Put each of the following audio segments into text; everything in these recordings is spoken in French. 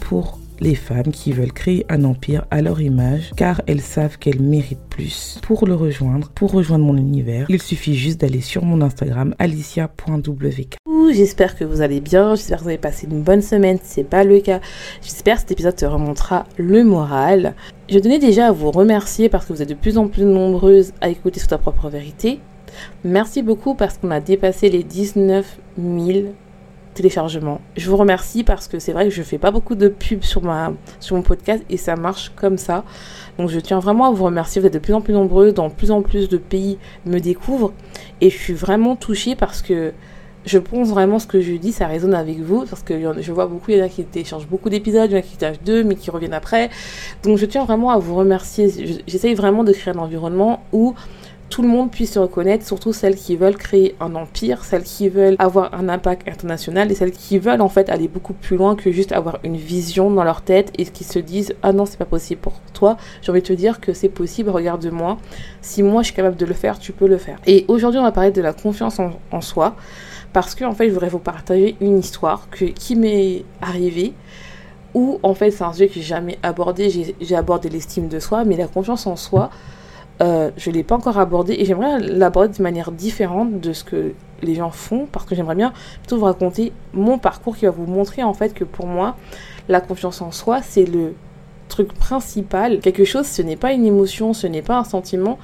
Pour les femmes qui veulent créer un empire à leur image car elles savent qu'elles méritent plus. Pour le rejoindre, pour rejoindre mon univers, il suffit juste d'aller sur mon Instagram alicia.wk. J'espère que vous allez bien, j'espère que vous avez passé une bonne semaine, si c'est pas le cas, j'espère que cet épisode te remontera le moral. Je tenais déjà à vous remercier parce que vous êtes de plus en plus nombreuses à écouter sur ta propre vérité. Merci beaucoup parce qu'on a dépassé les 19 000 téléchargements. Je vous remercie parce que c'est vrai que je fais pas beaucoup de pubs sur, ma, sur mon podcast et ça marche comme ça. Donc je tiens vraiment à vous remercier. Vous êtes de plus en plus nombreux, dans plus en plus de pays me découvrent et je suis vraiment touchée parce que je pense vraiment ce que je dis, ça résonne avec vous, parce que je vois beaucoup, il y en a qui téléchargent beaucoup d'épisodes, il y en a qui téléchargent deux, mais qui reviennent après. Donc je tiens vraiment à vous remercier. J'essaye vraiment de créer un environnement où tout le monde puisse se reconnaître, surtout celles qui veulent créer un empire, celles qui veulent avoir un impact international et celles qui veulent en fait aller beaucoup plus loin que juste avoir une vision dans leur tête et qui se disent ah non c'est pas possible pour toi. J'ai envie de te dire que c'est possible, regarde-moi. Si moi je suis capable de le faire, tu peux le faire. Et aujourd'hui on va parler de la confiance en, soi parce que en fait je voudrais vous partager une histoire qui m'est arrivée où en fait c'est un sujet que j'ai jamais abordé, j'ai abordé l'estime de soi, mais la confiance en soi, euh, je ne l'ai pas encore abordé et j'aimerais l'aborder de manière différente de ce que les gens font parce que j'aimerais bien plutôt vous raconter mon parcours qui va vous montrer en fait que pour moi, la confiance en soi, c'est le truc principal. Quelque chose, ce n'est pas une émotion, ce n'est pas un sentiment,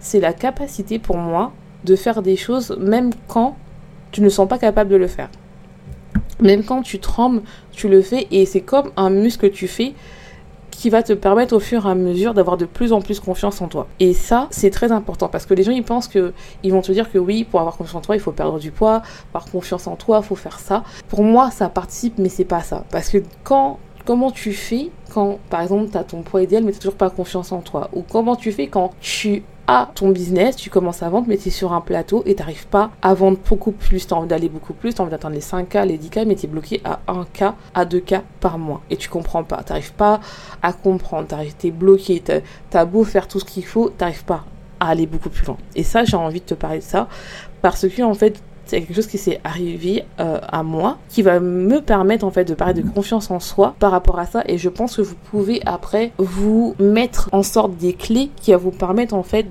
c'est la capacité pour moi de faire des choses même quand tu ne sens pas capable de le faire. Même quand tu trembles, tu le fais et c'est comme un muscle que tu fais qui va te permettre au fur et à mesure d'avoir de plus en plus confiance en toi. Et ça, c'est très important parce que les gens ils pensent que ils vont te dire que oui, pour avoir confiance en toi, il faut perdre du poids, avoir confiance en toi, il faut faire ça. Pour moi, ça participe mais c'est pas ça parce que quand comment tu fais quand par exemple tu as ton poids idéal mais tu toujours pas confiance en toi? Ou comment tu fais quand tu à ton business, tu commences à vendre, mais tu es sur un plateau et tu n'arrives pas à vendre beaucoup plus. Tu as envie d'aller beaucoup plus, tu as envie d'atteindre les 5K, les 10K, mais tu bloqué à 1K, à 2K par mois. Et tu comprends pas. Tu n'arrives pas à comprendre. Tu es bloqué. Tu beau faire tout ce qu'il faut, tu n'arrives pas à aller beaucoup plus loin. Et ça, j'ai envie de te parler de ça parce que, en fait, c'est quelque chose qui s'est arrivé euh, à moi, qui va me permettre en fait de parler de confiance en soi par rapport à ça. Et je pense que vous pouvez après vous mettre en sorte des clés qui vont vous permettre en fait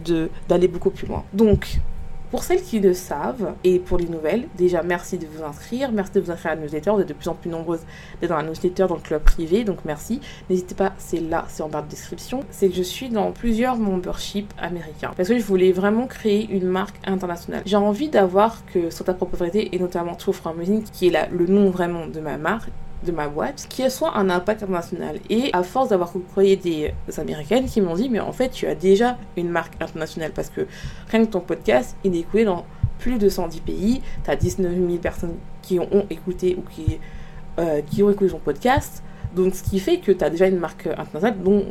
d'aller beaucoup plus loin. Donc, pour celles qui le savent et pour les nouvelles, déjà merci de vous inscrire, merci de vous inscrire à la newsletter, vous êtes de plus en plus nombreuses d'être dans la newsletter, dans le club privé, donc merci. N'hésitez pas, c'est là, c'est en barre de description. C'est que je suis dans plusieurs memberships américains parce que je voulais vraiment créer une marque internationale. J'ai envie d'avoir que sur ta propriété et notamment True From qui est le nom vraiment de ma marque, de ma boîte qui soit un impact international. Et à force d'avoir côtoyé des américaines qui m'ont dit, mais en fait, tu as déjà une marque internationale parce que rien que ton podcast, il est écouté dans plus de 110 pays. Tu as 19 000 personnes qui ont écouté ou qui, euh, qui ont écouté ton podcast. Donc, ce qui fait que tu as déjà une marque internationale dont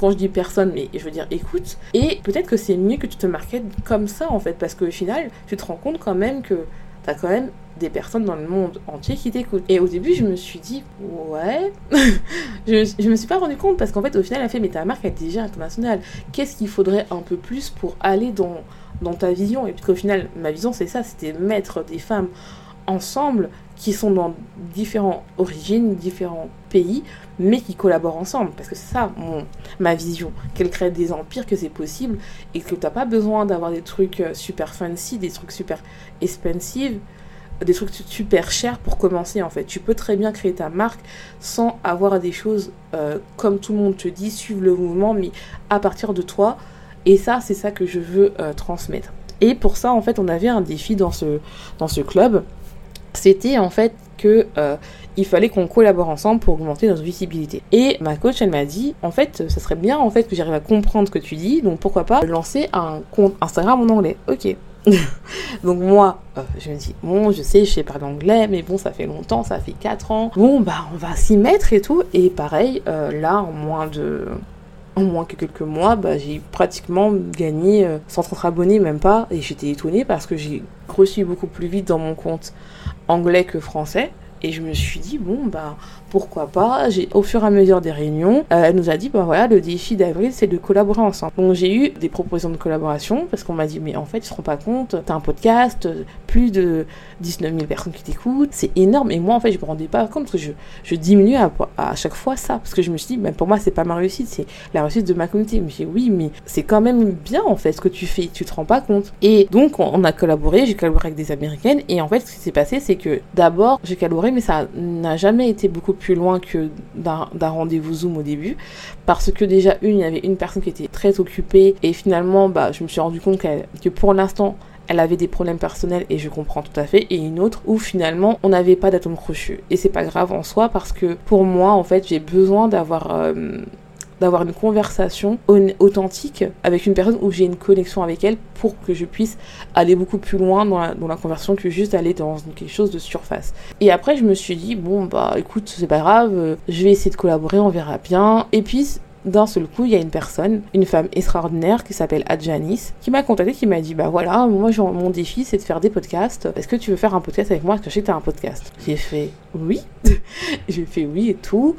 quand je dis personne, mais je veux dire écoute. Et peut-être que c'est mieux que tu te marketes comme ça en fait, parce qu'au final, tu te rends compte quand même que tu as quand même des personnes dans le monde entier qui t'écoutent. Et au début, je me suis dit, ouais. je, je me suis pas rendu compte parce qu'en fait, au final, elle a fait, mais ta marque est déjà internationale. Qu'est-ce qu'il faudrait un peu plus pour aller dans, dans ta vision? Et puis qu'au final, ma vision, c'est ça c'était mettre des femmes ensemble qui sont dans différentes origines, différents pays, mais qui collaborent ensemble. Parce que c'est ça mon, ma vision, qu'elles créent des empires, que c'est possible, et que tu n'as pas besoin d'avoir des trucs euh, super fancy, des trucs super expensive, des trucs super chers pour commencer en fait. Tu peux très bien créer ta marque sans avoir des choses euh, comme tout le monde te dit, suivre le mouvement, mais à partir de toi. Et ça, c'est ça que je veux euh, transmettre. Et pour ça, en fait, on avait un défi dans ce, dans ce club. C'était en fait que il fallait qu'on collabore ensemble pour augmenter notre visibilité. Et ma coach, elle m'a dit, en fait, ça serait bien en fait que j'arrive à comprendre ce que tu dis, donc pourquoi pas lancer un compte Instagram en anglais. Ok. donc moi, euh, je me dis, bon, je sais, je sais parler anglais, mais bon, ça fait longtemps, ça fait 4 ans. Bon, bah, on va s'y mettre et tout. Et pareil, euh, là, en moins de en moins que quelques mois, bah, j'ai pratiquement gagné 130 abonnés, même pas. Et j'étais étonnée parce que j'ai reçu beaucoup plus vite dans mon compte anglais que français. Et je me suis dit, bon, bah, pourquoi pas. Au fur et à mesure des réunions, euh, elle nous a dit, bah voilà, le défi d'avril, c'est de collaborer ensemble. Donc j'ai eu des propositions de collaboration parce qu'on m'a dit, mais en fait, ils se rendent pas compte, t'as un podcast, plus de 19 000 personnes qui t'écoutent, c'est énorme. Et moi, en fait, je me rendais pas compte parce que je, je diminue à, à chaque fois ça. Parce que je me suis dit, bah, pour moi, c'est pas ma réussite, c'est la réussite de ma communauté. Mais j'ai oui, mais c'est quand même bien, en fait, ce que tu fais, tu te rends pas compte. Et donc, on a collaboré, j'ai collaboré avec des américaines. Et en fait, ce qui s'est passé, c'est que d'abord, j'ai collaboré, mais ça n'a jamais été beaucoup plus loin que d'un rendez-vous Zoom au début. Parce que déjà, une, il y avait une personne qui était très occupée. Et finalement, bah, je me suis rendu compte que pour l'instant, elle avait des problèmes personnels et je comprends tout à fait, et une autre où finalement on n'avait pas d'atome crochu. Et c'est pas grave en soi parce que pour moi, en fait, j'ai besoin d'avoir euh, d'avoir une conversation authentique avec une personne où j'ai une connexion avec elle pour que je puisse aller beaucoup plus loin dans la, dans la conversation que juste aller dans quelque chose de surface. Et après, je me suis dit, bon, bah écoute, c'est pas grave, euh, je vais essayer de collaborer, on verra bien. Et puis, d'un seul coup, il y a une personne, une femme extraordinaire qui s'appelle Adjanis, qui m'a contacté, qui m'a dit Bah voilà, moi mon défi c'est de faire des podcasts. Est-ce que tu veux faire un podcast avec moi? Est-ce que je sais que tu as un podcast. J'ai fait Oui. J'ai fait oui et tout.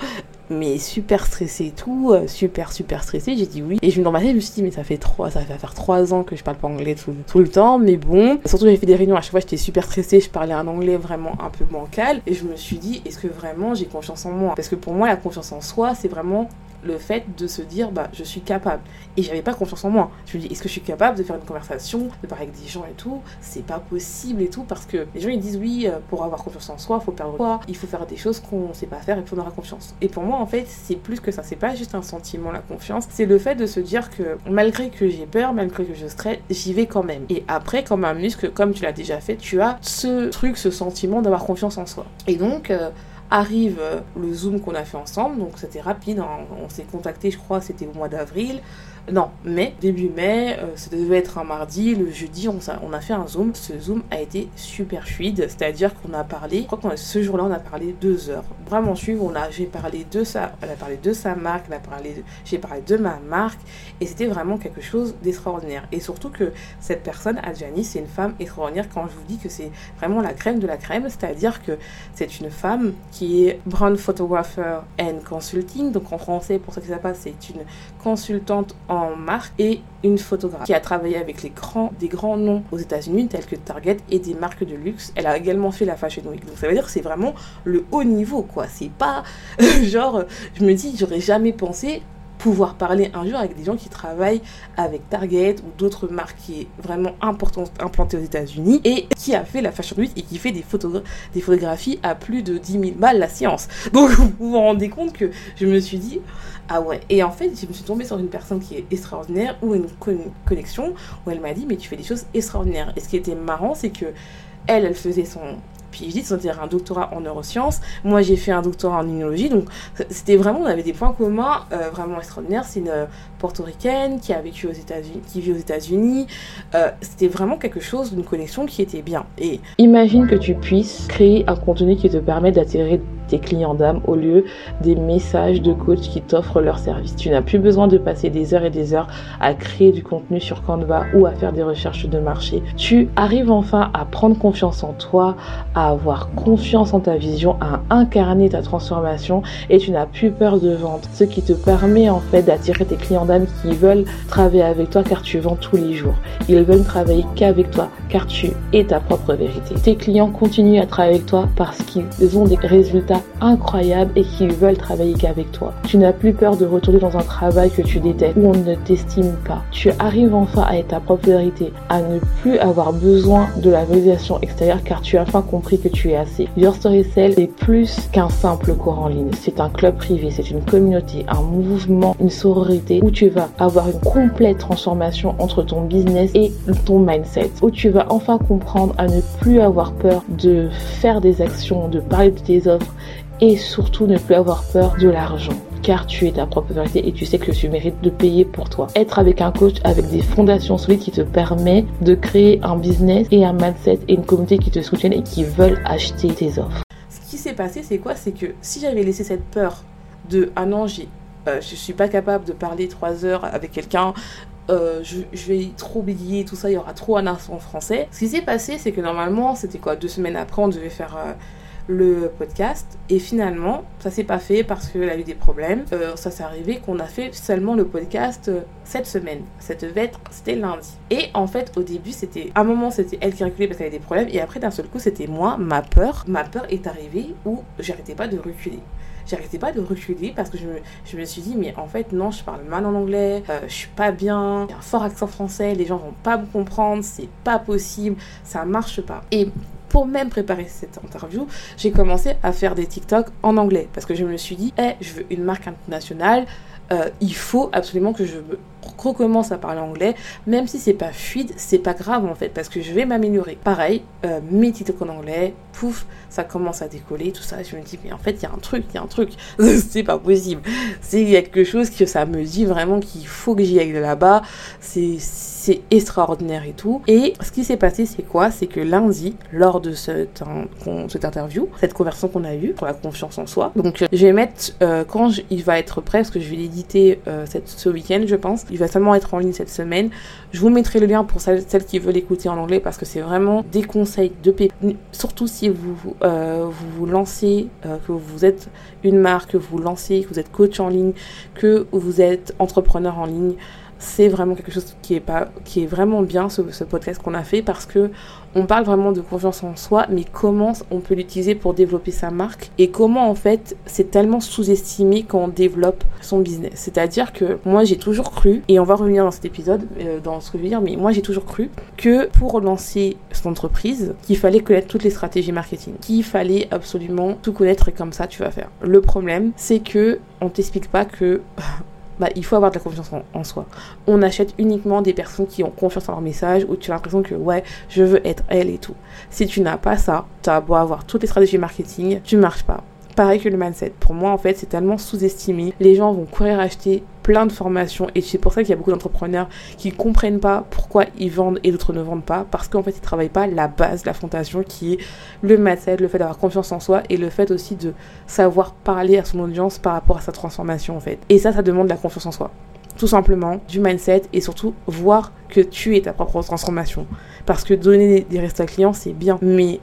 Mais super stressée et tout, euh, super super stressée, j'ai dit oui. Et je me tête, je me suis dit mais ça fait trois, ça faire trois ans que je parle pas anglais tout, tout le temps, mais bon. Surtout j'ai fait des réunions. À chaque fois, j'étais super stressée, je parlais un anglais vraiment un peu bancal, et je me suis dit est-ce que vraiment j'ai confiance en moi? Parce que pour moi la confiance en soi, c'est vraiment le fait de se dire bah je suis capable. Et j'avais pas confiance en moi. Je me dis est-ce que je suis capable de faire une conversation de parler avec des gens et tout? C'est pas possible et tout parce que les gens ils disent oui euh, pour avoir confiance en soi faut perdre quoi il faut faire des choses qu'on sait pas faire et qu'on aura confiance. Et pour moi en fait c'est plus que ça. C'est pas juste un sentiment la confiance. C'est le fait de se dire que malgré que j'ai peur malgré que je stresse j'y vais quand même. Et après comme un muscle comme tu l'as déjà fait tu as ce truc ce sentiment d'avoir confiance en soi. Et donc euh, arrive euh, le Zoom qu'on a fait ensemble, donc c'était rapide, hein. on s'est contacté, je crois, c'était au mois d'avril non, mai, début mai, euh, ça devait être un mardi, le jeudi, on, a fait un zoom. Ce zoom a été super fluide, c'est-à-dire qu'on a parlé, je crois que ce jour-là, on a parlé deux heures. Vraiment suivre, on a, j'ai parlé de sa, a parlé de sa marque, a parlé, j'ai parlé de ma marque, et c'était vraiment quelque chose d'extraordinaire. Et surtout que cette personne, Adjani, c'est une femme extraordinaire quand je vous dis que c'est vraiment la crème de la crème, c'est-à-dire que c'est une femme qui est brand photographer and consulting, donc en français, pour ça que ça passe, c'est une consultante en marque et une photographe qui a travaillé avec les grands, des grands noms aux États-Unis tels que Target et des marques de luxe. Elle a également fait la Fashion Week. Donc ça veut dire que c'est vraiment le haut niveau quoi. C'est pas genre je me dis j'aurais jamais pensé pouvoir parler un jour avec des gens qui travaillent avec Target ou d'autres marques qui est vraiment importante implantées aux États-Unis et qui a fait la Fashion Week et qui fait des, des photographies à plus de 10 000 balles la séance. Donc vous vous rendez compte que je me suis dit ah ouais et en fait je me suis tombée sur une personne qui est extraordinaire ou une connexion où elle m'a dit mais tu fais des choses extraordinaires et ce qui était marrant c'est que elle, elle faisait son PhD, c'est-à-dire un doctorat en neurosciences. Moi, j'ai fait un doctorat en immunologie. Donc, c'était vraiment, on avait des points communs euh, vraiment extraordinaires. C'est une euh, portoricaine qui a vécu aux États-Unis, qui vit aux États-Unis. Euh, c'était vraiment quelque chose, d'une connexion qui était bien. Et imagine que tu puisses créer un contenu qui te permet d'attirer tes clients d'âme au lieu des messages de coach qui t'offrent leur service. Tu n'as plus besoin de passer des heures et des heures à créer du contenu sur Canva ou à faire des recherches de marché. Tu arrives enfin à prendre confiance en toi, à avoir confiance en ta vision, à incarner ta transformation et tu n'as plus peur de vendre. Ce qui te permet en fait d'attirer tes clients d'âme qui veulent travailler avec toi car tu vends tous les jours. Ils veulent travailler qu'avec toi car tu es ta propre vérité. Tes clients continuent à travailler avec toi parce qu'ils ont des résultats gens incroyables et qui veulent travailler qu'avec toi. Tu n'as plus peur de retourner dans un travail que tu détestes, où on ne t'estime pas. Tu arrives enfin à être ta propre vérité, à ne plus avoir besoin de la validation extérieure car tu as enfin compris que tu es assez. Your Story Cell est plus qu'un simple cours en ligne. C'est un club privé, c'est une communauté, un mouvement, une sororité où tu vas avoir une complète transformation entre ton business et ton mindset. Où tu vas enfin comprendre à ne plus avoir peur de faire des actions, de parler de tes offres et surtout ne plus avoir peur de l'argent car tu es ta propre vérité et tu sais que tu mérites de payer pour toi. Être avec un coach avec des fondations solides qui te permet de créer un business et un mindset et une communauté qui te soutiennent et qui veulent acheter tes offres. Ce qui s'est passé, c'est quoi? C'est que si j'avais laissé cette peur de ah non, j'ai, euh, je suis pas capable de parler trois heures avec quelqu'un, euh, je, vais trop oublier, tout ça, il y aura trop un accent français. Ce qui s'est passé, c'est que normalement, c'était quoi? Deux semaines après, on devait faire euh, le podcast. Et finalement, ça s'est pas fait parce qu'elle a eu des problèmes. Euh, ça s'est arrivé qu'on a fait seulement le podcast cette semaine. Cette vêtre, c'était lundi. Et en fait, au début, c'était. À un moment, c'était elle qui reculait parce qu'elle avait des problèmes. Et après, d'un seul coup, c'était moi, ma peur. Ma peur est arrivée où j'arrêtais pas de reculer j'arrêtais pas de reculer parce que je me, je me, suis dit, mais en fait, non, je parle mal en anglais, euh, je suis pas bien, il y a un fort accent français, les gens vont pas me comprendre, c'est pas possible, ça marche pas. Et pour même préparer cette interview, j'ai commencé à faire des TikTok en anglais. Parce que je me suis dit, hey, je veux une marque internationale, euh, il faut absolument que je recommence à parler anglais, même si c'est pas fluide, c'est pas grave en fait, parce que je vais m'améliorer. Pareil, euh, mes TikTok en anglais, pouf, ça commence à décoller, tout ça. Je me dis, mais en fait, il y a un truc, il y a un truc, c'est pas possible. C'est quelque chose que ça me dit vraiment qu'il faut que j'y aille là-bas. C'est extraordinaire et tout. Et ce qui s'est passé, c'est quoi? C'est que lundi, lors de cette, cette interview, cette conversation qu'on a eue pour la confiance en soi, donc je vais mettre, euh, quand il va être prêt, parce que je vais l'éditer euh, ce week-end, je pense, il va seulement être en ligne cette semaine. Je vous mettrai le lien pour celles, qui veulent écouter en anglais parce que c'est vraiment des conseils de pépites. Surtout si vous euh, vous, lancez, que vous êtes une marque, que vous lancez, que vous êtes coach en ligne, que vous êtes entrepreneur en ligne c'est vraiment quelque chose qui est pas qui est vraiment bien ce, ce podcast qu'on a fait parce que on parle vraiment de confiance en soi mais comment on peut l'utiliser pour développer sa marque et comment en fait c'est tellement sous-estimé quand on développe son business. C'est-à-dire que moi j'ai toujours cru et on va revenir dans cet épisode euh, dans ce que je veux dire mais moi j'ai toujours cru que pour lancer son entreprise qu'il fallait connaître toutes les stratégies marketing qu'il fallait absolument tout connaître et comme ça tu vas faire. Le problème c'est que on t'explique pas que bah, il faut avoir de la confiance en, soi. On achète uniquement des personnes qui ont confiance en leur message, où tu as l'impression que ouais, je veux être elle et tout. Si tu n'as pas ça, tu as beau avoir toutes les stratégies marketing, tu marches pas. Pareil que le mindset. Pour moi, en fait, c'est tellement sous-estimé. Les gens vont courir acheter plein de formations et c'est pour ça qu'il y a beaucoup d'entrepreneurs qui comprennent pas pourquoi ils vendent et d'autres ne vendent pas parce qu'en fait, ils travaillent pas la base, la fondation qui est le mindset, le fait d'avoir confiance en soi et le fait aussi de savoir parler à son audience par rapport à sa transformation, en fait. Et ça, ça demande de la confiance en soi tout simplement du mindset et surtout voir que tu es ta propre transformation. Parce que donner des restes à clients, c'est bien, mais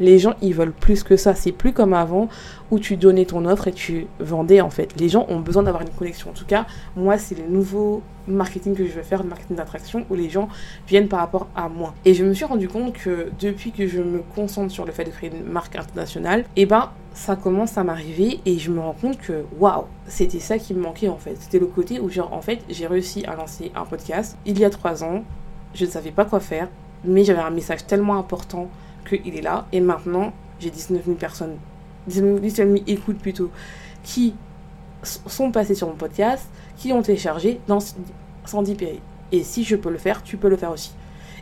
les gens, ils veulent plus que ça. C'est plus comme avant où tu donnais ton offre et tu vendais en fait. Les gens ont besoin d'avoir une connexion. En tout cas, moi, c'est le nouveau marketing que je veux faire, le marketing d'attraction, où les gens viennent par rapport à moi. Et je me suis rendu compte que depuis que je me concentre sur le fait de créer une marque internationale, eh ben ça commence à m'arriver et je me rends compte que waouh, c'était ça qui me manquait en fait. C'était le côté où genre en fait j'ai réussi à lancer un podcast il y a trois ans. Je ne savais pas quoi faire, mais j'avais un message tellement important qu'il est là. Et maintenant, j'ai 19 000 personnes, 19 000 écoutes plutôt, qui sont passées sur mon podcast, qui ont téléchargé dans 110 pays. Et si je peux le faire, tu peux le faire aussi.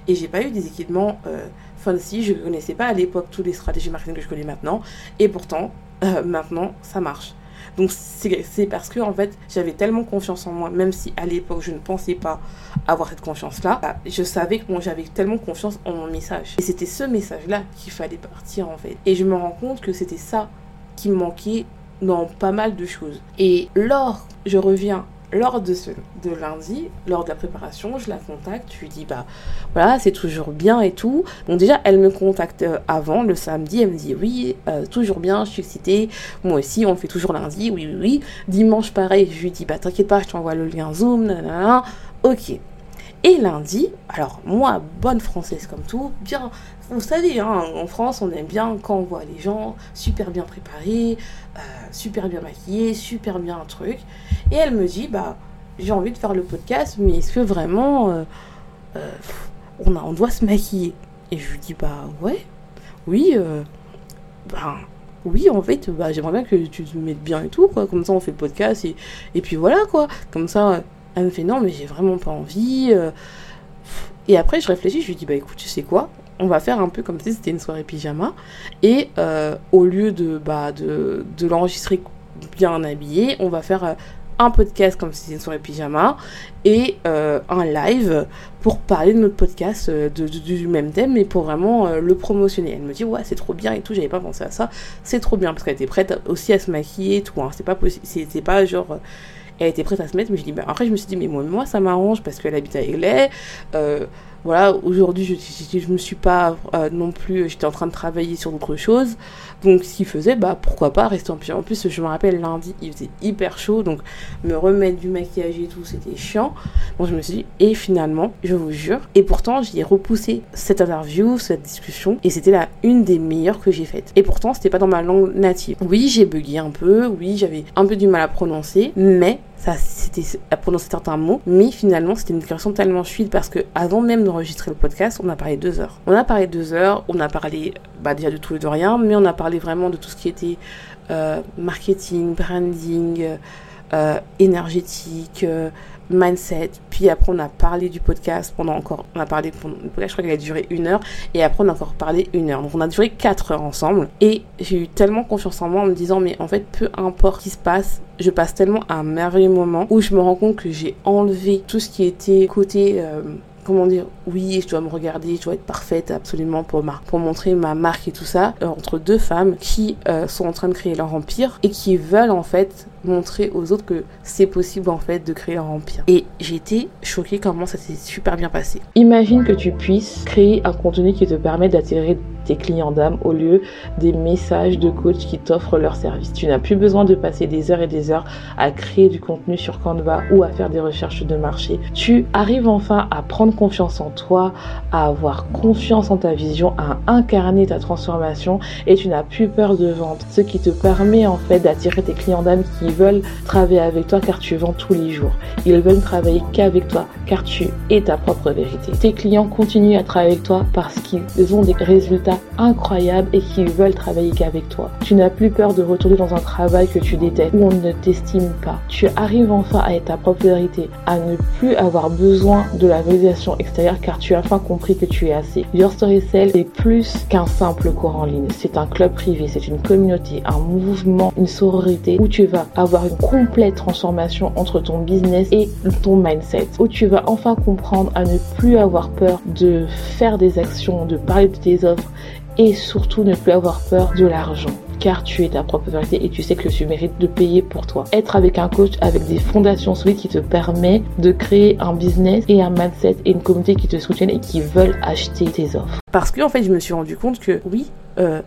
Et j'ai pas eu des équipements euh, fancy, je connaissais pas à l'époque toutes les stratégies marketing que je connais maintenant. Et pourtant, euh, maintenant, ça marche. Donc c'est parce que en fait j'avais tellement confiance en moi, même si à l'époque je ne pensais pas avoir cette confiance-là, bah, je savais que moi j'avais tellement confiance en mon message. Et c'était ce message-là qu'il fallait partir en fait. Et je me rends compte que c'était ça qui me manquait dans pas mal de choses. Et lors, je reviens lors de, ce, de lundi, lors de la préparation, je la contacte, je lui dis bah voilà, c'est toujours bien et tout. Donc déjà, elle me contacte euh, avant, le samedi, elle me dit oui, euh, toujours bien, je suis excitée, moi aussi, on fait toujours lundi, oui, oui, oui. Dimanche, pareil, je lui dis bah t'inquiète pas, je t'envoie le lien Zoom, nanana. ok. Et lundi, alors moi, bonne française comme tout, bien, vous savez, hein, en France, on aime bien quand on voit les gens super bien préparés, euh, super bien maquillés, super bien un truc. Et elle me dit, bah, j'ai envie de faire le podcast, mais est-ce que vraiment euh, euh, on, a, on doit se maquiller? Et je lui dis, bah ouais, oui, ben oui, en fait, bah, j'aimerais bien que tu te mettes bien et tout, quoi. Comme ça, on fait le podcast et, et puis voilà, quoi. Comme ça, elle me fait non, mais j'ai vraiment pas envie. Et après, je réfléchis, je lui dis, bah écoute, tu sais quoi? On va faire un peu comme si c'était une soirée pyjama. Et euh, au lieu de, bah, de, l'enregistrer bien habillé, on va faire euh, un podcast comme si c'était une soirée pyjama et euh, un live pour parler de notre podcast du même thème mais pour vraiment le promotionner. Elle me dit ouais c'est trop bien et tout, j'avais pas pensé à ça, c'est trop bien parce qu'elle était prête aussi à se maquiller et tout, hein. c'est pas possible, c'était pas genre elle était prête à se mettre, mais je dis, bah, après, je me suis dit, mais moi, ça m'arrange parce qu'elle habite à Aigley. Voilà, aujourd'hui, je, me suis pas euh, non plus, j'étais en train de travailler sur d'autres choses. Donc, ce qu'il faisait, bah, pourquoi pas rester en pyjama. En plus, je me rappelle, lundi, il faisait hyper chaud, donc me remettre du maquillage et tout, c'était chiant. Donc, je me suis dit, et finalement, je vous jure, et pourtant, j'y ai repoussé cette interview, cette discussion, et c'était la une des meilleures que j'ai faites. Et pourtant, c'était pas dans ma langue native. Oui, j'ai bugué un peu, oui, j'avais un peu du mal à prononcer, mais ça c'était à prononcer certains mots, mais finalement c'était une discussion tellement fluide parce que avant même d'enregistrer le podcast, on a parlé deux heures. On a parlé deux heures, on a parlé bah, déjà de tout et de rien, mais on a parlé vraiment de tout ce qui était euh, marketing, branding, euh, énergétique, euh, mindset. Puis après, on a parlé du podcast pendant encore, on a parlé pendant, le podcast, je crois qu'il a duré une heure. Et après, on a encore parlé une heure. Donc, on a duré quatre heures ensemble. Et j'ai eu tellement confiance en moi en me disant, mais en fait, peu importe ce qui se passe, je passe tellement un merveilleux moment où je me rends compte que j'ai enlevé tout ce qui était côté, euh, comment dire, oui, je dois me regarder, je dois être parfaite absolument pour, pour montrer ma marque et tout ça, euh, entre deux femmes qui euh, sont en train de créer leur empire et qui veulent en fait montrer aux autres que c'est possible en fait de créer leur empire. Et j'ai été choquée comment ça s'est super bien passé. Imagine que tu puisses créer un contenu qui te permet d'attirer tes clients d'âme au lieu des messages de coach qui t'offrent leur service. Tu n'as plus besoin de passer des heures et des heures à créer du contenu sur Canva ou à faire des recherches de marché. Tu arrives enfin à prendre confiance en toi, à avoir confiance en ta vision, à incarner ta transformation et tu n'as plus peur de vendre. Ce qui te permet en fait d'attirer tes clients d'âme qui veulent travailler avec toi car tu vends tous les jours. Ils veulent travailler qu'avec toi car tu es ta propre vérité. Tes clients continuent à travailler avec toi parce qu'ils ont des résultats incroyables et qu'ils veulent travailler qu'avec toi. Tu n'as plus peur de retourner dans un travail que tu détestes où on ne t'estime pas. Tu arrives enfin à être ta propre vérité, à ne plus avoir besoin de la validation extérieure car tu as enfin compris que tu es assez. Your Story Cell est plus qu'un simple cours en ligne. C'est un club privé, c'est une communauté, un mouvement, une sororité où tu vas avoir une complète transformation entre ton business et ton mindset. Où tu vas enfin comprendre à ne plus avoir peur de faire des actions, de parler de tes offres et surtout ne plus avoir peur de l'argent car tu es ta propre vérité et tu sais que tu mérites de payer pour toi. Être avec un coach avec des fondations solides qui te permet de créer un business et un mindset et une communauté qui te soutiennent et qui veulent acheter tes offres. Parce que en fait, je me suis rendu compte que oui, euh,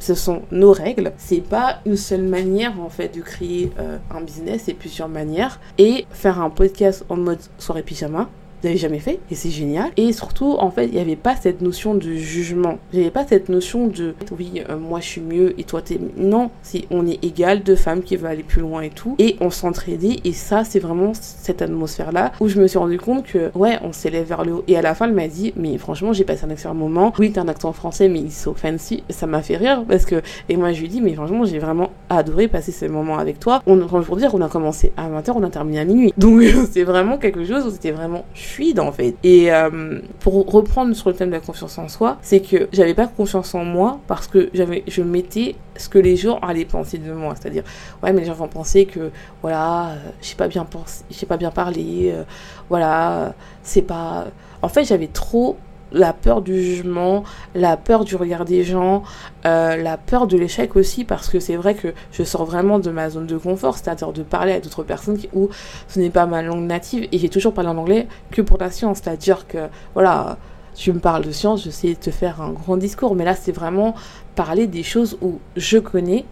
ce sont nos règles. C'est pas une seule manière en fait de créer euh, un business, c'est plusieurs manières. Et faire un podcast en mode soirée pyjama, n'avais jamais fait et c'est génial. Et surtout, en fait, il n'y avait pas cette notion de jugement. Il n'y avait pas cette notion de oui, euh, moi je suis mieux et toi t'es. Non, c'est on est égal, deux femmes qui veulent aller plus loin et tout. Et on s'entraidait et ça, c'est vraiment cette atmosphère-là où je me suis rendu compte que ouais, on s'élève vers le haut. Et à la fin, elle m'a dit, mais franchement, j'ai passé un excellent moment. Oui, t'as un accent français, mais il so fancy. Ça m'a fait rire parce que. Et moi, je lui dis, mais franchement, j'ai vraiment adoré passer ces moments avec toi. On, pour dire, on a commencé à 20h, on a terminé à minuit. Donc, c'est vraiment quelque chose où c'était vraiment fluide en fait. Et euh, pour reprendre sur le thème de la confiance en soi, c'est que j'avais pas confiance en moi parce que j'avais, je mettais ce que les gens allaient penser de moi. C'est-à-dire, ouais, mais les gens vont penser que, voilà, euh, j'ai pas bien pensé, j'ai pas bien parlé, euh, voilà, c'est pas. En fait, j'avais trop la peur du jugement, la peur du regard des gens, euh, la peur de l'échec aussi, parce que c'est vrai que je sors vraiment de ma zone de confort, c'est-à-dire de parler à d'autres personnes où ce n'est pas ma langue native, et j'ai toujours parlé en anglais que pour la science, c'est-à-dire que, voilà, tu me parles de science, je sais te faire un grand discours, mais là c'est vraiment parler des choses où je connais,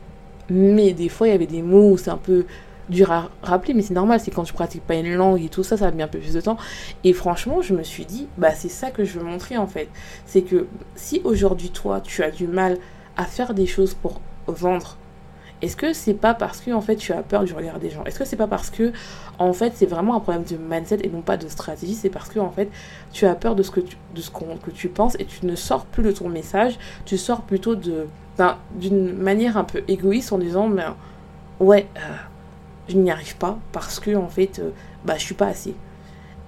mais des fois il y avait des mots où c'est un peu dur à rappeler, mais c'est normal, c'est quand tu pratiques pas une langue et tout ça, ça bien un peu plus de temps. Et franchement, je me suis dit, bah c'est ça que je veux montrer en fait. C'est que si aujourd'hui toi, tu as du mal à faire des choses pour vendre, est-ce que c'est pas parce que en fait tu as peur du regard des gens? Est-ce que c'est pas parce que en fait c'est vraiment un problème de mindset et non pas de stratégie C'est parce que en fait tu as peur de ce que tu, de ce que tu penses et tu ne sors plus de ton message, tu sors plutôt de d'une manière un peu égoïste en disant mais ouais euh, je n'y arrive pas parce que en fait euh, bah je suis pas assez.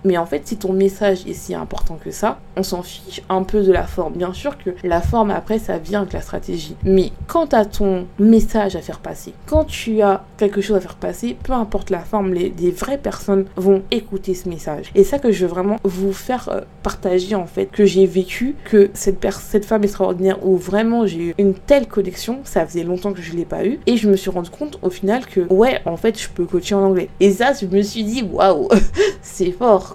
Mais en fait, si ton message est si important que ça, on s'en fiche un peu de la forme. Bien sûr que la forme, après, ça vient avec la stratégie. Mais quand as ton message à faire passer, quand tu as quelque chose à faire passer, peu importe la forme, les, vraies personnes vont écouter ce message. Et ça que je veux vraiment vous faire euh, partager, en fait, que j'ai vécu, que cette, cette femme extraordinaire où vraiment j'ai eu une telle connexion, ça faisait longtemps que je l'ai pas eu. Et je me suis rendu compte au final que, ouais, en fait, je peux coacher en anglais. Et ça, je me suis dit, waouh, c'est fort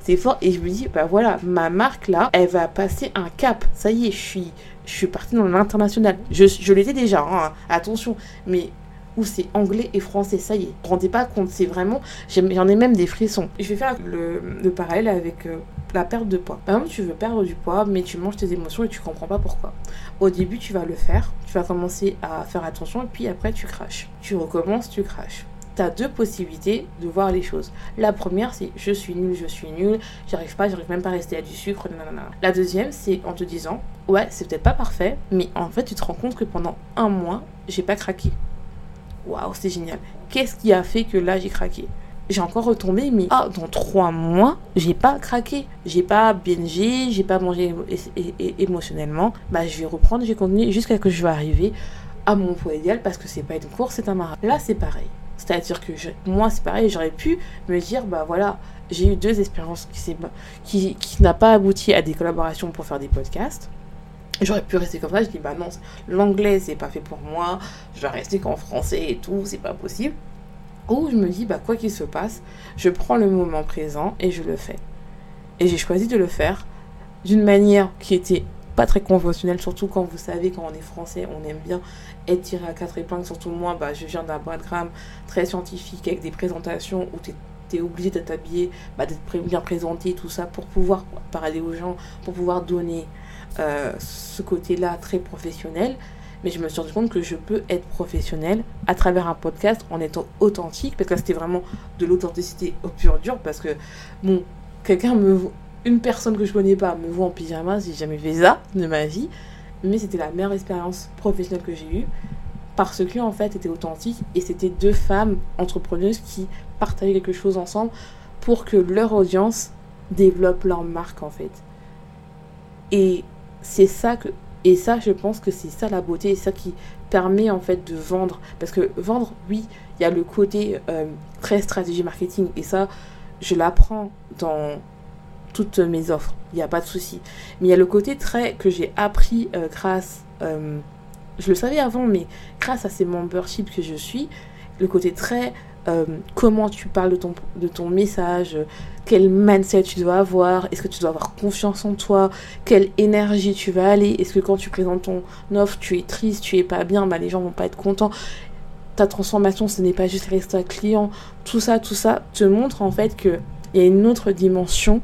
C'est fort. Et je me dis, bah voilà, ma marque là, elle va passer un cap. Ça y est, je suis, je partie dans l'international. Je, l'étais déjà, hein, attention. Mais où c'est anglais et français, ça y est. Rendez pas compte, c'est vraiment. J'en ai même des frissons. Je vais faire le, le parallèle avec euh, la perte de poids. Par exemple, tu veux perdre du poids, mais tu manges tes émotions et tu comprends pas pourquoi. Au début, tu vas le faire, tu vas commencer à faire attention, et puis après, tu craches. Tu recommences, tu craches tu as deux possibilités de voir les choses. La première, c'est je suis nul, je suis nul, j'arrive pas, j'arrive même pas à rester à du sucre, nanana. La deuxième, c'est en te disant, ouais, c'est peut-être pas parfait, mais en fait, tu te rends compte que pendant un mois, j'ai pas craqué. Waouh, c'est génial. Qu'est-ce qui a fait que là, j'ai craqué? J'ai encore retombé, mais ah, dans trois mois, j'ai pas craqué. J'ai pas bingé, j'ai pas mangé émotionnellement. Bah, je vais reprendre, j'ai continué jusqu'à ce que je vais arriver à mon poids idéal parce que c'est pas une course, c'est un marathon. Là, c'est pareil. C'est-à-dire que moi, c'est pareil, j'aurais pu me dire, bah voilà, j'ai eu deux expériences qui, qui, qui n'a pas abouti à des collaborations pour faire des podcasts. J'aurais pu rester comme ça, je dis, bah non, l'anglais, c'est pas fait pour moi, je vais rester qu'en français et tout, c'est pas possible. Ou je me dis, bah quoi qu'il se passe, je prends le moment présent et je le fais. Et j'ai choisi de le faire d'une manière qui était pas très conventionnelle, surtout quand vous savez, quand on est français, on aime bien être tiré à quatre épingles, surtout moi, bah, je viens d'un background très scientifique avec des présentations où tu es, obligé d'être habillé, bah, d'être bien présenté, tout ça, pour pouvoir parler aux gens, pour pouvoir donner euh, ce côté-là très professionnel. Mais je me suis rendu compte que je peux être professionnel à travers un podcast en étant authentique, parce que c'était vraiment de l'authenticité au pur dur, parce que, bon, quelqu'un me une personne que je connais pas me voit en pyjama, j'ai jamais fait ça de ma vie mais c'était la meilleure expérience professionnelle que j'ai eue parce que en fait c'était authentique et c'était deux femmes entrepreneuses qui partageaient quelque chose ensemble pour que leur audience développe leur marque en fait. Et c'est ça que et ça je pense que c'est ça la beauté et ça qui permet en fait de vendre parce que vendre oui, il y a le côté euh, très stratégie marketing et ça je l'apprends dans toutes mes offres. Il n'y a pas de souci. Mais il y a le côté très que j'ai appris euh, grâce, euh, je le savais avant, mais grâce à ces memberships que je suis, le côté très euh, comment tu parles de ton, de ton message, quel mindset tu dois avoir, est-ce que tu dois avoir confiance en toi, quelle énergie tu vas aller, est-ce que quand tu présentes ton offre, tu es triste, tu es pas bien, bah les gens vont pas être contents. Ta transformation, ce n'est pas juste rester client. Tout ça, tout ça te montre en fait qu'il y a une autre dimension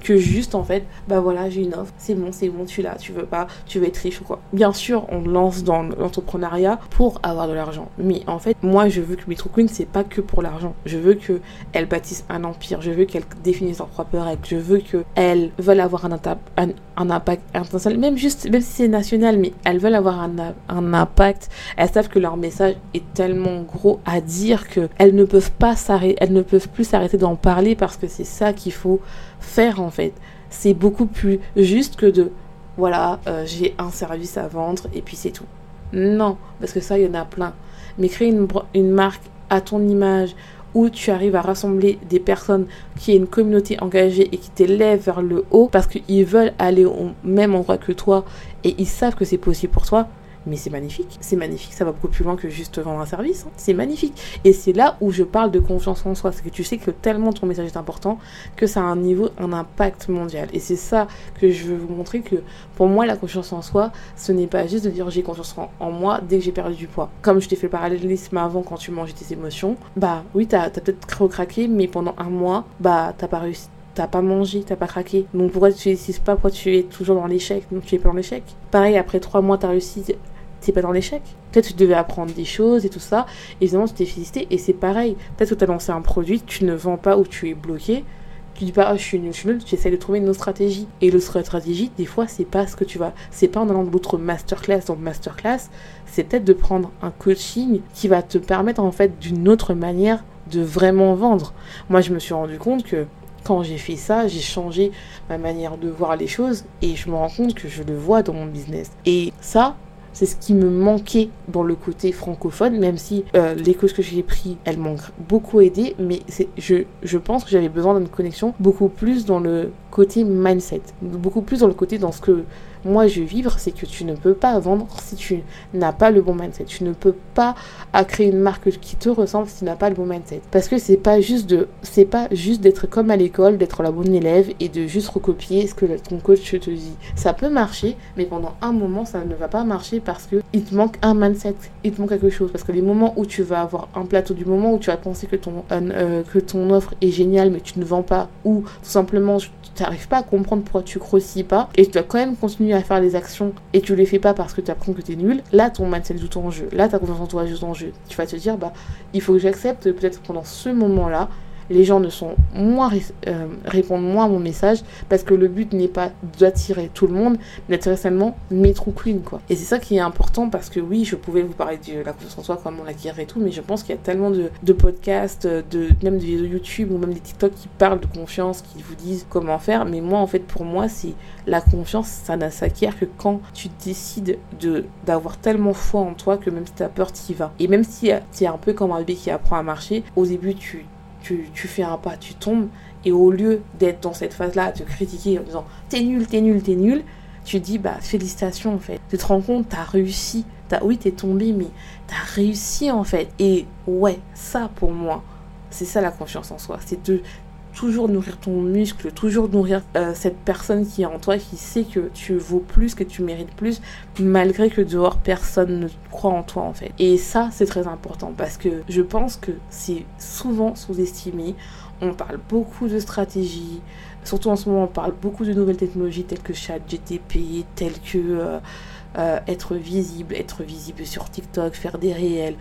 que juste en fait, bah voilà, j'ai une offre, c'est bon, c'est bon, tu l'as, tu veux pas, tu veux être riche ou quoi. Bien sûr, on lance dans l'entrepreneuriat pour avoir de l'argent, mais en fait, moi je veux que Metro Queen, c'est pas que pour l'argent. Je veux que elle bâtisse un empire, je veux qu'elle définisse leurs propres règles, je veux qu'elles veulent avoir un, un, un impact international, même juste, même si c'est national, mais elles veulent avoir un, un impact. Elles savent que leur message est tellement gros à dire que elles ne peuvent pas s'arrêter, elles ne peuvent plus s'arrêter d'en parler parce que c'est ça qu'il faut faire en fait. C'est beaucoup plus juste que de voilà, euh, j'ai un service à vendre et puis c'est tout. Non, parce que ça, il y en a plein. Mais créer une, une marque à ton image où tu arrives à rassembler des personnes qui aient une communauté engagée et qui t'élèvent vers le haut parce qu'ils veulent aller au même endroit que toi et ils savent que c'est possible pour toi, mais c'est magnifique. C'est magnifique, ça va beaucoup plus loin que juste vendre un service. Hein. C'est magnifique. Et c'est là où je parle de confiance en soi. C'est que tu sais que tellement ton message est important que ça a un niveau, un impact mondial. Et c'est ça que je veux vous montrer que pour moi, la confiance en soi, ce n'est pas juste de dire j'ai confiance en, moi dès que j'ai perdu du poids. Comme je t'ai fait le parallélisme avant quand tu mangeais tes émotions, bah oui, t'as as, peut-être recraqué, mais pendant un mois, bah t'as pas réussi t'as pas mangé, t'as pas craqué. Donc pourquoi tu n'excites pas, pourquoi tu es toujours dans l'échec? Donc tu es pas dans l'échec. Pareil, après trois mois, t'as réussi, t'es pas dans l'échec. Peut-être tu devais apprendre des choses et tout ça. Évidemment, tu t'es félicité et c'est pareil. Peut-être que tu as lancé un produit, tu ne vends pas ou tu es bloqué. Tu dis pas, ah, je suis nul, je suis nul, tu essaies de trouver une autre stratégie. Et l'autre stratégie, des fois, c'est pas ce que tu vas. C'est pas en allant de l'autre masterclass. Donc, masterclass, c'est peut-être de prendre un coaching qui va te permettre, en fait, d'une autre manière de vraiment vendre. Moi, je me suis rendu compte que j'ai fait ça, j'ai changé ma manière de voir les choses et je me rends compte que je le vois dans mon business. Et ça, c'est ce qui me manquait dans le côté francophone, même si euh, les courses que j'ai pris, elles m'ont beaucoup aidé, mais je pense que j'avais besoin d'une connexion beaucoup plus dans le côté mindset, beaucoup plus dans le côté dans ce que moi je vivre, c'est que tu ne peux pas vendre si tu n'as pas le bon mindset. Tu ne peux pas créer une marque qui te ressemble si tu n'as pas le bon mindset. Parce que c'est pas juste de, c'est pas juste d'être comme à l'école, d'être la bonne élève et de juste recopier ce que ton coach te dit. Ça peut marcher, mais pendant un moment, ça ne va pas marcher parce que il te manque un mindset, il te manque quelque chose. Parce que les moments où tu vas avoir un plateau, du moment où tu vas penser que ton, euh, que ton offre est géniale, mais tu ne vends pas, ou tout simplement tu n'arrives pas à comprendre pourquoi tu grossis pas, et tu dois quand même continuer à faire les actions et tu les fais pas parce que tu apprends que tu es nul, là ton mindset joue en jeu. Là ta confiance en toi joue en jeu. Tu vas te dire, bah, il faut que j'accepte peut-être pendant ce moment-là les gens ne sont moins euh, répondent moins à mon message parce que le but n'est pas d'attirer tout le monde, mais d'attirer seulement mes true queens quoi. Et c'est ça qui est important parce que oui, je pouvais vous parler de la confiance en soi, comment l'acquérir et tout, mais je pense qu'il y a tellement de, podcasts, de même de vidéos YouTube ou même des TikTok qui parlent de confiance, qui vous disent comment faire. Mais moi, en fait, pour moi, c'est la confiance, ça ne s'acquiert que quand tu décides de d'avoir tellement foi en toi que même si tu as peur, tu y vas. Et même si tu es un peu comme un bébé qui apprend à marcher, au début, tu tu, fais un pas, tu tombes, et au lieu d'être dans cette phase-là, à te critiquer en disant t'es nul, t'es nul, t'es nul, tu dis bah félicitations en fait. Tu te rends compte, t'as réussi. As, oui, t'es tombé, mais t'as réussi en fait. Et ouais, ça pour moi, c'est ça la confiance en soi. C'est de toujours nourrir ton muscle, toujours nourrir euh, cette personne qui est en toi, qui sait que tu vaux plus, que tu mérites plus, malgré que dehors personne ne croit en toi en fait. Et ça, c'est très important parce que je pense que c'est souvent sous-estimé. On parle beaucoup de stratégie, surtout en ce moment, on parle beaucoup de nouvelles technologies telles que ChatGTP, telles que euh, euh, être visible, être visible sur TikTok, faire des réels.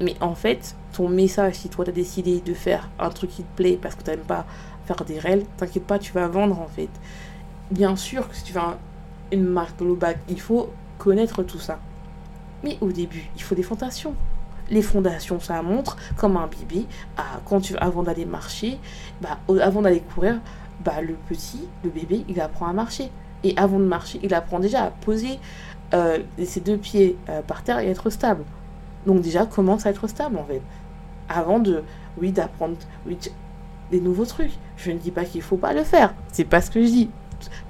Mais en fait, ton message, si toi tu as décidé de faire un truc qui te plaît parce que tu n'aimes pas faire des réels, t'inquiète pas, tu vas vendre en fait. Bien sûr que si tu veux une marque globale, il faut connaître tout ça. Mais au début, il faut des fondations. Les fondations, ça montre comme un bébé, ah, quand tu, avant d'aller marcher, bah, avant d'aller courir, bah, le petit, le bébé, il apprend à marcher. Et avant de marcher, il apprend déjà à poser euh, ses deux pieds euh, par terre et être stable. Donc déjà, commence à être stable en fait. Avant de, oui, d'apprendre oui, des nouveaux trucs. Je ne dis pas qu'il ne faut pas le faire. C'est pas ce que je dis.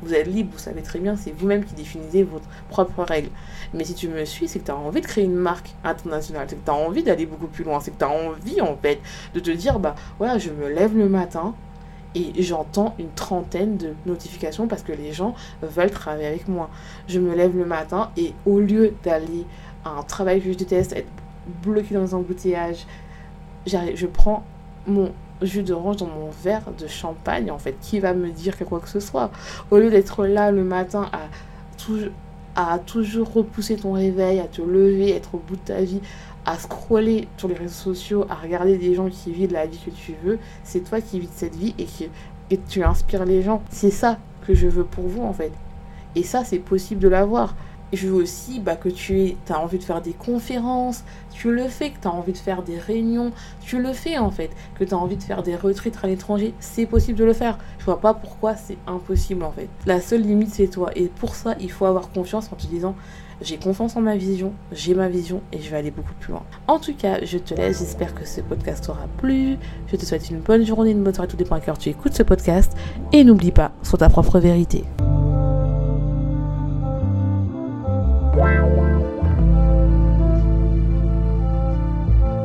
Vous êtes libre, vous savez très bien, c'est vous-même qui définissez votre propre règle. Mais si tu me suis, c'est que tu as envie de créer une marque internationale, c'est que tu as envie d'aller beaucoup plus loin, c'est que tu as envie en fait de te dire, bah voilà, je me lève le matin et j'entends une trentaine de notifications parce que les gens veulent travailler avec moi. Je me lève le matin et au lieu d'aller à un travail que je déteste, être bloqué dans un embouteillage. Je prends mon jus d'orange dans mon verre de champagne, en fait. Qui va me dire que quoi que ce soit? Au lieu d'être là le matin à, toujours repousser ton réveil, à te lever, être au bout de ta vie, à scroller sur les réseaux sociaux, à regarder des gens qui vivent la vie que tu veux, c'est toi qui vis cette vie et et tu inspires les gens. C'est ça que je veux pour vous, en fait. Et ça, c'est possible de l'avoir je veux aussi bah, que tu as envie de faire des conférences, tu le fais, que tu as envie de faire des réunions, tu le fais en fait, que tu as envie de faire des retraites à l'étranger, c'est possible de le faire. Je vois pas pourquoi c'est impossible en fait. La seule limite c'est toi et pour ça il faut avoir confiance en te disant j'ai confiance en ma vision, j'ai ma vision et je vais aller beaucoup plus loin. En tout cas, je te laisse, j'espère que ce podcast t'aura plu. Je te souhaite une bonne journée, une bonne soirée, tout dépend à cœur tu écoutes ce podcast et n'oublie pas, sur ta propre vérité.